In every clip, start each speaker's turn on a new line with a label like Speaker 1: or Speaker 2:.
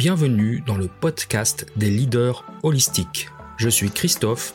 Speaker 1: Bienvenue dans le podcast des leaders holistiques. Je suis Christophe,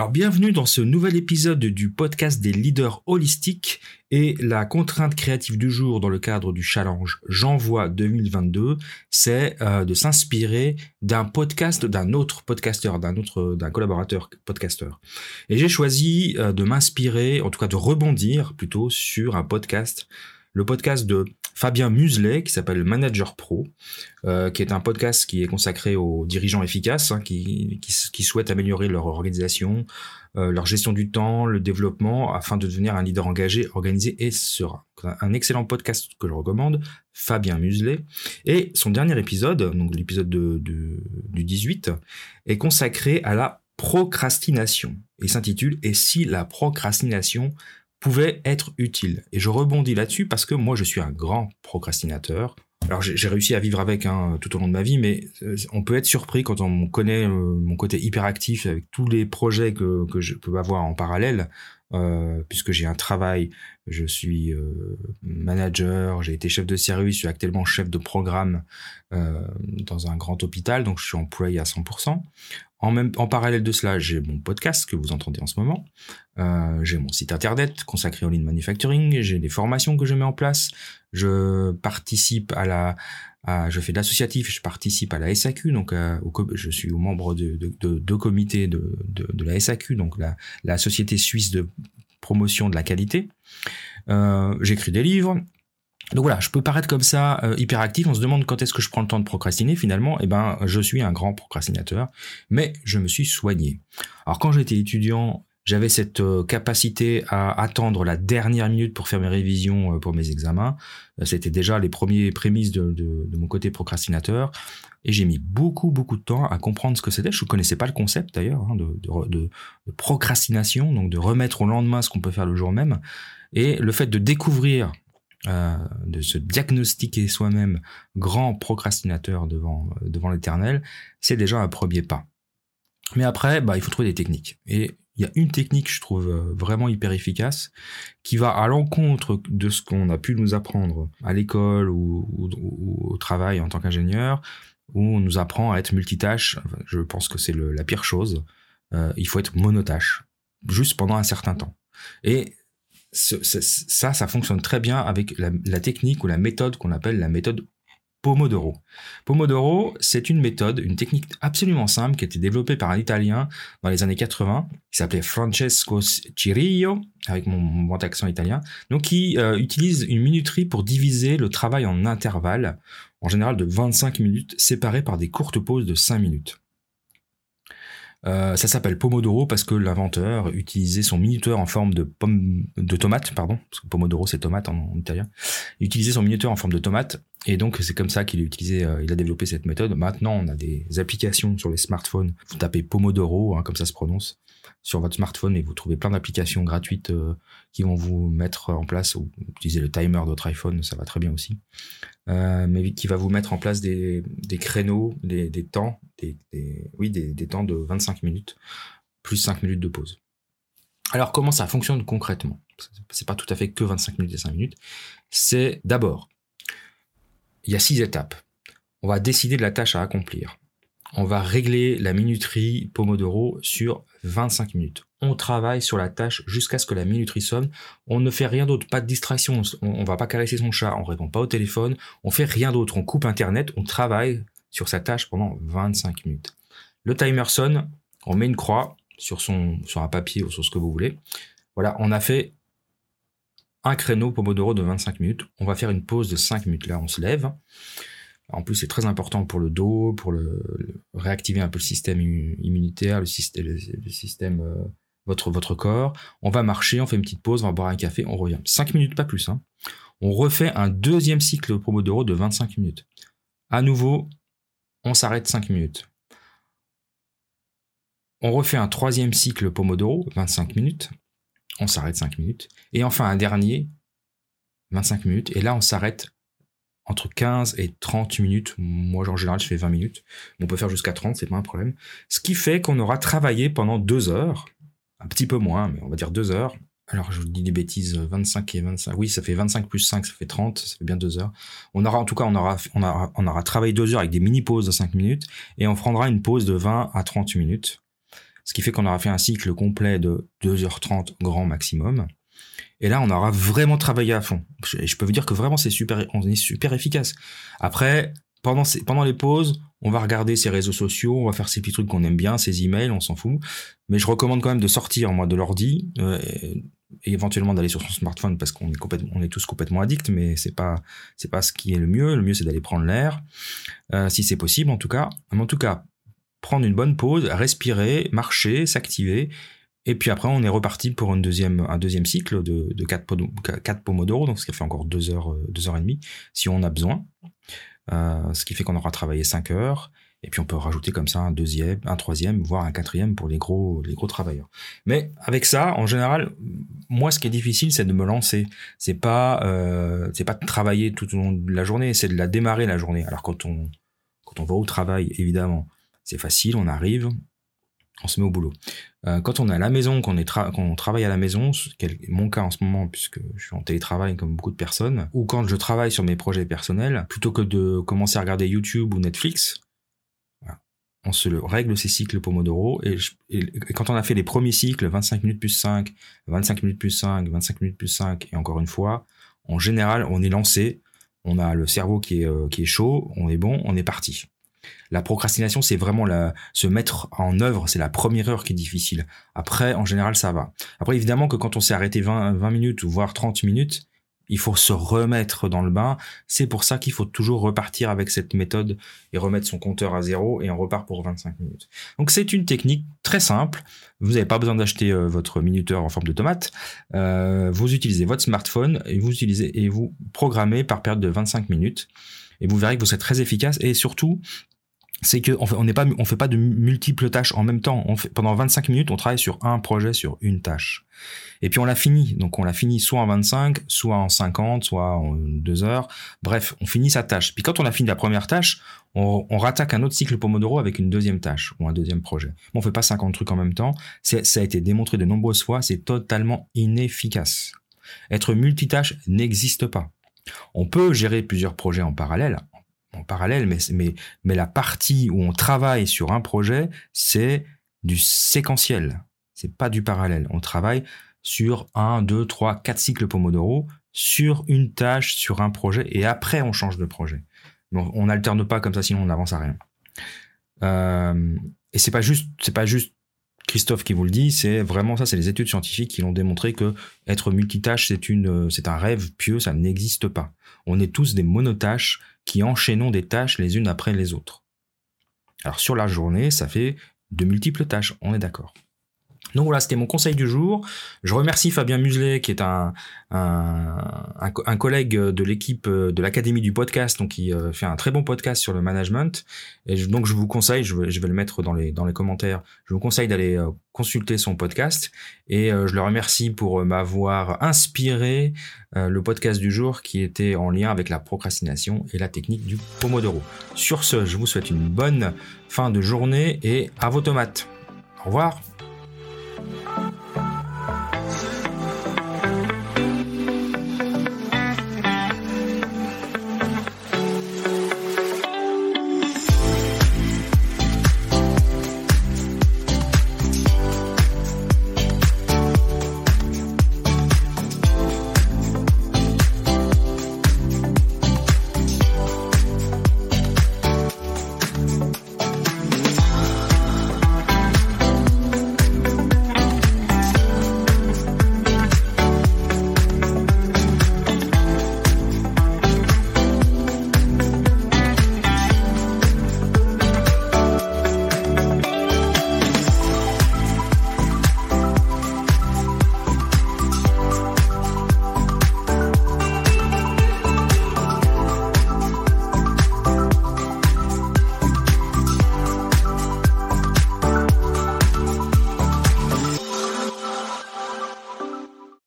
Speaker 1: Alors bienvenue dans ce nouvel épisode du podcast des leaders holistiques et la contrainte créative du jour dans le cadre du challenge J'envoie 2022, c'est euh, de s'inspirer d'un podcast d'un autre podcasteur, d'un autre collaborateur podcasteur. Et j'ai choisi euh, de m'inspirer, en tout cas de rebondir plutôt sur un podcast le podcast de Fabien Muselet qui s'appelle Manager Pro, euh, qui est un podcast qui est consacré aux dirigeants efficaces, hein, qui, qui, souhaitent améliorer leur organisation, euh, leur gestion du temps, le développement, afin de devenir un leader engagé, organisé et serein. Un excellent podcast que je recommande, Fabien Muselet. Et son dernier épisode, donc l'épisode de, du 18, est consacré à la procrastination et s'intitule Et si la procrastination pouvait être utile. Et je rebondis là-dessus parce que moi, je suis un grand procrastinateur. Alors j'ai réussi à vivre avec hein, tout au long de ma vie, mais euh, on peut être surpris quand on connaît euh, mon côté hyperactif avec tous les projets que, que je peux avoir en parallèle, euh, puisque j'ai un travail, je suis euh, manager, j'ai été chef de service, je suis actuellement chef de programme euh, dans un grand hôpital, donc je suis employé à 100%. En, même, en parallèle de cela, j'ai mon podcast que vous entendez en ce moment. Euh, j'ai mon site internet consacré au lean manufacturing. J'ai des formations que je mets en place. Je participe à la, je fais de l'associatif. Je participe à la SAQ. Donc, au, je suis membre de deux de, de comités de, de, de, la SAQ, donc la, la société suisse de promotion de la qualité. Euh, J'écris des livres. Donc voilà, je peux paraître comme ça euh, hyperactif. On se demande quand est-ce que je prends le temps de procrastiner. Finalement, eh ben, je suis un grand procrastinateur, mais je me suis soigné. Alors quand j'étais étudiant, j'avais cette euh, capacité à attendre la dernière minute pour faire mes révisions euh, pour mes examens. Euh, c'était déjà les premiers prémices de, mon côté procrastinateur. Et j'ai mis beaucoup, beaucoup de temps à comprendre ce que c'était. Je ne connaissais pas le concept d'ailleurs hein, de, procrastination, donc de remettre au lendemain ce qu'on peut faire le jour même. Et le fait de découvrir de se diagnostiquer soi-même grand procrastinateur devant, devant l'éternel, c'est déjà un premier pas. Mais après, bah, il faut trouver des techniques. Et il y a une technique, je trouve, euh, vraiment hyper efficace, qui va à l'encontre de ce qu'on a pu nous apprendre à l'école ou, au travail en tant qu'ingénieur, où on nous apprend à être multitâche. Je pense que c'est la pire chose. Euh, il faut être monotâche, juste pendant un certain temps. Et ça, ça fonctionne très bien avec la, technique ou la méthode qu'on appelle la méthode Pomodoro. Pomodoro, c'est une méthode, une technique absolument simple qui a été développée par un Italien dans les années 80, qui s'appelait Francesco Cirillo, avec mon, bon accent italien, donc qui euh, utilise une minuterie pour diviser le travail en intervalles, en général de 25 minutes, séparés par des courtes pauses de 5 minutes. Euh, ça s'appelle Pomodoro parce que l'inventeur utilisait son minuteur en forme de pomme de tomate, pardon, parce que Pomodoro c'est tomate en, italien. Il utilisait son minuteur en forme de tomate et donc c'est comme ça qu'il a utilisé, euh, il a développé cette méthode. Maintenant on a des applications sur les smartphones. Vous tapez Pomodoro, hein, comme ça se prononce, sur votre smartphone et vous trouvez plein d'applications gratuites euh, qui vont vous mettre en place ou utiliser le timer de votre iPhone, ça va très bien aussi. Euh, mais qui va vous mettre en place des, créneaux, des, temps, des, oui, des, des, temps de 25 minutes plus 5 minutes de pause. Alors comment ça fonctionne concrètement? C'est pas tout à fait que 25 minutes et 5 minutes. C'est d'abord, il y a six étapes. On va décider de la tâche à accomplir on va régler la minuterie Pomodoro sur 25 minutes. On travaille sur la tâche jusqu'à ce que la minuterie sonne. On ne fait rien d'autre, pas de distraction. On, ne va pas caresser son chat, on répond pas au téléphone, on fait rien d'autre. On coupe Internet, on travaille sur sa tâche pendant 25 minutes. Le timer sonne, on met une croix sur un papier ou sur ce que vous voulez. Voilà, on a fait un créneau Pomodoro de 25 minutes. On va faire une pause de 5 minutes. Là, on se lève. En plus, c'est très important pour le dos, pour réactiver un peu le système immunitaire, le système, euh, votre, votre corps. On va marcher, on fait une petite pause, on va boire un café, on revient. 5 minutes, pas plus. Hein. On refait un deuxième cycle Pomodoro de 25 minutes. À nouveau, on s'arrête 5 minutes. On refait un troisième cycle Pomodoro, 25 minutes. On s'arrête 5 minutes. Et enfin un dernier, 25 minutes. Et là, on s'arrête entre 15 et 30 minutes. Moi, en général, je fais 20 minutes. On peut faire jusqu'à 30, c'est pas un problème. Ce qui fait qu'on aura travaillé pendant 2 heures. Un petit peu moins, mais on va dire 2 heures. Alors, je vous dis des bêtises, 25 et 25. Oui, ça fait 25 plus 5, ça fait 30, ça fait bien 2 heures. On aura, en tout cas, on aura, on aura, on aura travaillé 2 heures avec des mini-pauses de 5 minutes et on prendra une pause de 20 à 30 minutes. Ce qui fait qu'on aura fait un cycle complet de 2h30 grand maximum. Et là, on aura vraiment travaillé à fond. Je, peux vous dire que vraiment, c'est super, on est super efficace. Après, pendant, pendant les pauses, on va regarder ses réseaux sociaux, on va faire ces petits trucs qu'on aime bien, ses emails, on s'en fout. Mais je recommande quand même de sortir, moi, de l'ordi, euh, et, éventuellement d'aller sur son smartphone parce qu'on est complètement, on est tous complètement addicts, mais c'est pas, c'est pas ce qui est le mieux. Le mieux, c'est d'aller prendre l'air, euh, si c'est possible, en tout cas. Mais en tout cas, prendre une bonne pause, respirer, marcher, s'activer. Et puis après, on est reparti pour une deuxième, un deuxième cycle de, de 4, 4 pomodoro, donc ce qui fait encore 2 heures, 2 heures et demie, si on a besoin. Euh, ce qui fait qu'on aura travaillé 5 heures. Et puis on peut rajouter comme ça un deuxième, un troisième, voire un quatrième pour les gros, les gros travailleurs. Mais avec ça, en général, moi, ce qui est difficile, c'est de me lancer. C'est pas, euh, c'est pas de travailler tout au long de la journée, c'est de la démarrer la journée. Alors quand on, quand on va au travail, évidemment, c'est facile, on arrive, on se met au boulot. Euh, quand on est à la maison, qu'on on travaille à la maison, c'est mon cas en ce moment puisque je suis en télétravail comme beaucoup de personnes, ou quand je travaille sur mes projets personnels, plutôt que de commencer à regarder YouTube ou Netflix, on se règle ces cycles Pomodoro et, quand on a fait les premiers cycles, 25 minutes plus 5, 25 minutes plus 5, 25 minutes plus 5 et encore une fois, en général, on est lancé, on a le cerveau qui est, euh, qui est chaud, on est bon, on est parti. La procrastination, c'est vraiment se mettre en œuvre, c'est la première heure qui est difficile. Après, en général, ça va. Après, évidemment que quand on s'est arrêté 20, 20 minutes ou voire 30 minutes, il faut se remettre dans le bain. C'est pour ça qu'il faut toujours repartir avec cette méthode et remettre son compteur à zéro et on repart pour 25 minutes. Donc c'est une technique très simple. Vous n'avez pas besoin d'acheter euh, votre minuteur en forme de tomate. Euh, vous utilisez votre smartphone et vous et vous programmez par période de 25 minutes. Et vous verrez que vous êtes très efficace et surtout, c'est que on n'est pas, on fait pas de multiples tâches en même temps. Pendant 25 minutes, on travaille sur un projet, sur une tâche. Et puis on l'a fini. Donc on l'a fini soit en 25, soit en 50, soit en 2 heures. Bref, on finit sa tâche. Puis quand on a fini la première tâche, on, on rattaque un autre cycle Pomodoro avec une deuxième tâche ou un deuxième projet. On fait pas 50 trucs en même temps. Ça a été démontré de nombreuses fois, c'est totalement inefficace. Être multitâche n'existe pas. On peut gérer plusieurs projets en parallèle, parallèle, mais, mais, mais la partie où on travaille sur un projet, c'est du séquentiel. C'est pas du parallèle. On travaille sur un, deux, trois, quatre cycles Pomodoro sur une tâche, sur un projet, et après on change de projet. on n'alterne pas comme ça, sinon on n'avance à rien. Euh, et c'est pas juste, c'est pas juste Christophe qui vous le dit, c'est vraiment ça, c'est les études scientifiques qui l'ont démontré que être multitâche, c'est une, c'est un rêve pieux, ça n'existe pas. On est tous des monotâches qui enchaînons des tâches les unes après les autres. Alors sur la journée, ça fait de multiples tâches, on est d'accord. Donc voilà, c'était mon conseil du jour. Je remercie Fabien Muselet, qui est un, un, collègue de l'équipe euh, de l'Académie du podcast, donc qui euh, fait un très bon podcast sur le management. Et donc je vous conseille, je vais, le mettre dans les, dans les commentaires, je vous conseille d'aller euh, consulter son podcast. Et je le remercie pour m'avoir inspiré le podcast du jour qui était en lien avec la procrastination et la technique du Pomodoro. Sur ce, je vous souhaite une bonne fin de journée et à vos tomates. Au revoir